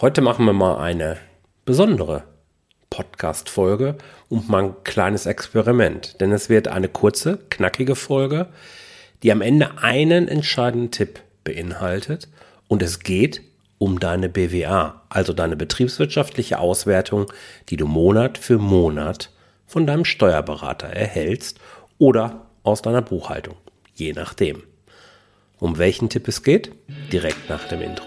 Heute machen wir mal eine besondere Podcast-Folge und mal ein kleines Experiment. Denn es wird eine kurze, knackige Folge, die am Ende einen entscheidenden Tipp beinhaltet. Und es geht um deine BWA, also deine betriebswirtschaftliche Auswertung, die du Monat für Monat von deinem Steuerberater erhältst oder aus deiner Buchhaltung, je nachdem. Um welchen Tipp es geht? Direkt nach dem Intro.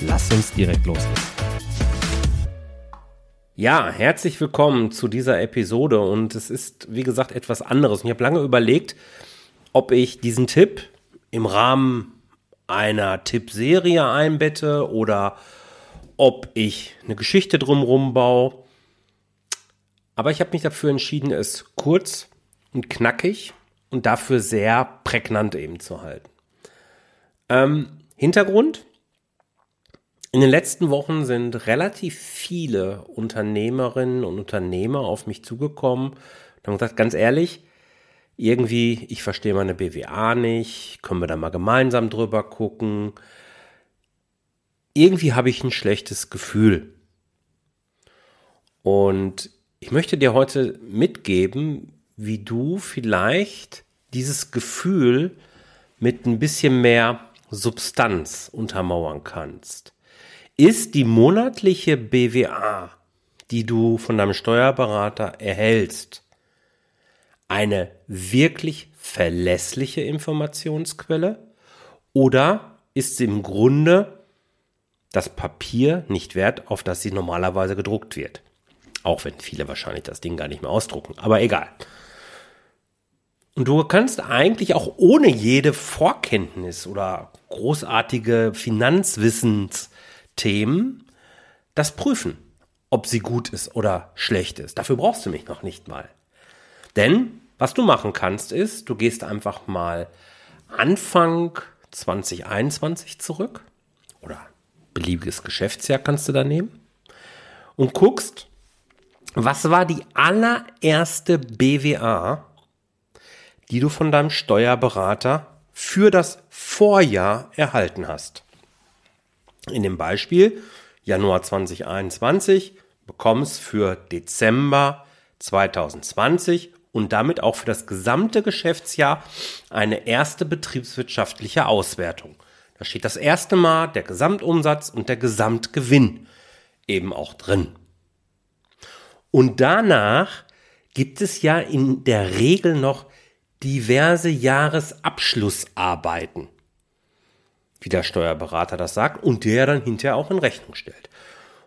Lass uns direkt loslegen. Ja, herzlich willkommen zu dieser Episode und es ist, wie gesagt, etwas anderes. Ich habe lange überlegt, ob ich diesen Tipp im Rahmen einer Tippserie einbette oder ob ich eine Geschichte drumherum baue. Aber ich habe mich dafür entschieden, es kurz und knackig und dafür sehr prägnant eben zu halten. Ähm, Hintergrund, in den letzten Wochen sind relativ viele Unternehmerinnen und Unternehmer auf mich zugekommen und haben gesagt, ganz ehrlich, irgendwie, ich verstehe meine BWA nicht, können wir da mal gemeinsam drüber gucken. Irgendwie habe ich ein schlechtes Gefühl. Und ich möchte dir heute mitgeben, wie du vielleicht dieses Gefühl mit ein bisschen mehr Substanz untermauern kannst ist die monatliche BWA, die du von deinem Steuerberater erhältst, eine wirklich verlässliche Informationsquelle oder ist sie im Grunde das Papier nicht wert, auf das sie normalerweise gedruckt wird? Auch wenn viele wahrscheinlich das Ding gar nicht mehr ausdrucken, aber egal. Und du kannst eigentlich auch ohne jede Vorkenntnis oder großartige Finanzwissens Themen das prüfen, ob sie gut ist oder schlecht ist. Dafür brauchst du mich noch nicht mal. Denn was du machen kannst, ist, du gehst einfach mal Anfang 2021 zurück oder beliebiges Geschäftsjahr kannst du da nehmen und guckst, was war die allererste BWA, die du von deinem Steuerberater für das Vorjahr erhalten hast. In dem Beispiel Januar 2021 bekommst für Dezember 2020 und damit auch für das gesamte Geschäftsjahr eine erste betriebswirtschaftliche Auswertung. Da steht das erste Mal der Gesamtumsatz und der Gesamtgewinn eben auch drin. Und danach gibt es ja in der Regel noch diverse Jahresabschlussarbeiten wie der Steuerberater das sagt, und der dann hinterher auch in Rechnung stellt.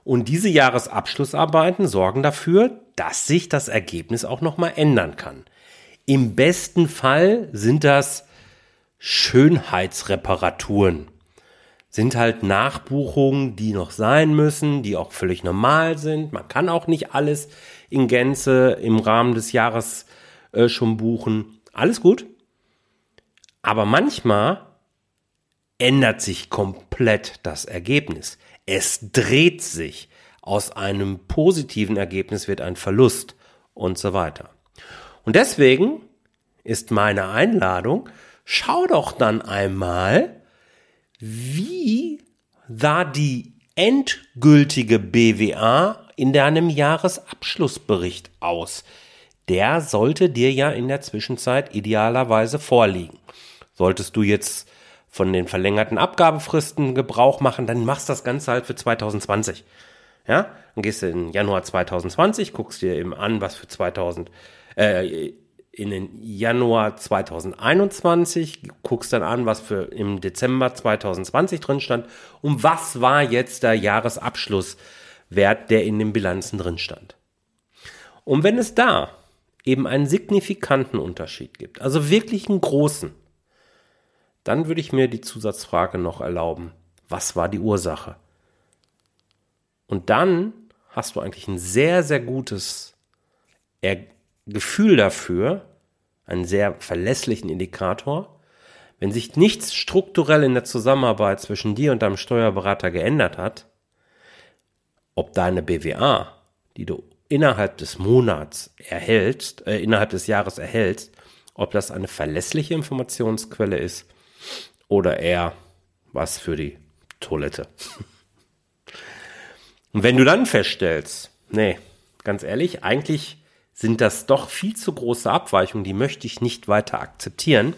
Und diese Jahresabschlussarbeiten sorgen dafür, dass sich das Ergebnis auch nochmal ändern kann. Im besten Fall sind das Schönheitsreparaturen. Sind halt Nachbuchungen, die noch sein müssen, die auch völlig normal sind. Man kann auch nicht alles in Gänze im Rahmen des Jahres äh, schon buchen. Alles gut. Aber manchmal ändert sich komplett das Ergebnis. Es dreht sich. Aus einem positiven Ergebnis wird ein Verlust und so weiter. Und deswegen ist meine Einladung, schau doch dann einmal, wie da die endgültige BWA in deinem Jahresabschlussbericht aus. Der sollte dir ja in der Zwischenzeit idealerweise vorliegen. Solltest du jetzt von den verlängerten Abgabefristen Gebrauch machen, dann machst das Ganze halt für 2020. Ja, dann gehst du in Januar 2020, guckst dir eben an, was für 2000, äh, in den Januar 2021, guckst dann an, was für im Dezember 2020 drin stand und was war jetzt der Jahresabschlusswert, der in den Bilanzen drin stand. Und wenn es da eben einen signifikanten Unterschied gibt, also wirklich einen großen, dann würde ich mir die Zusatzfrage noch erlauben. Was war die Ursache? Und dann hast du eigentlich ein sehr, sehr gutes Gefühl dafür, einen sehr verlässlichen Indikator. Wenn sich nichts strukturell in der Zusammenarbeit zwischen dir und deinem Steuerberater geändert hat, ob deine BWA, die du innerhalb des Monats erhältst, äh, innerhalb des Jahres erhältst, ob das eine verlässliche Informationsquelle ist oder eher was für die Toilette. Und wenn du dann feststellst, nee, ganz ehrlich, eigentlich sind das doch viel zu große Abweichungen, die möchte ich nicht weiter akzeptieren,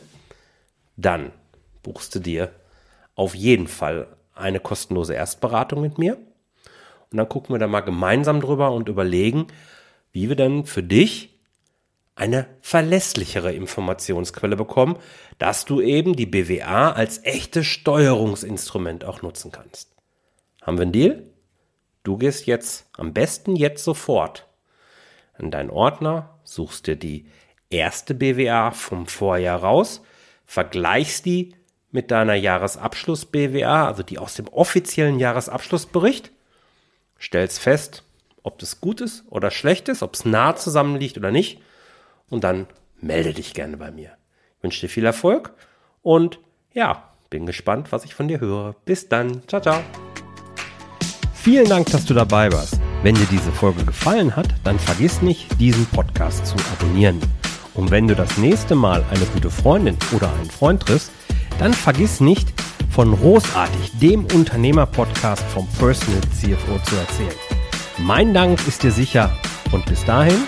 dann buchst du dir auf jeden Fall eine kostenlose Erstberatung mit mir. Und dann gucken wir da mal gemeinsam drüber und überlegen, wie wir dann für dich eine verlässlichere Informationsquelle bekommen, dass du eben die BWA als echtes Steuerungsinstrument auch nutzen kannst. Haben wir einen Deal? Du gehst jetzt am besten jetzt sofort in deinen Ordner, suchst dir die erste BWA vom Vorjahr raus, vergleichst die mit deiner Jahresabschluss BWA, also die aus dem offiziellen Jahresabschlussbericht, stellst fest, ob das gut ist oder schlecht ist, ob es nah zusammenliegt oder nicht und dann melde dich gerne bei mir. Ich wünsche dir viel Erfolg und ja, bin gespannt, was ich von dir höre. Bis dann. Ciao, ciao. Vielen Dank, dass du dabei warst. Wenn dir diese Folge gefallen hat, dann vergiss nicht, diesen Podcast zu abonnieren. Und wenn du das nächste Mal eine gute Freundin oder einen Freund triffst, dann vergiss nicht, von Großartig, dem Unternehmer-Podcast vom Personal CFO zu erzählen. Mein Dank ist dir sicher und bis dahin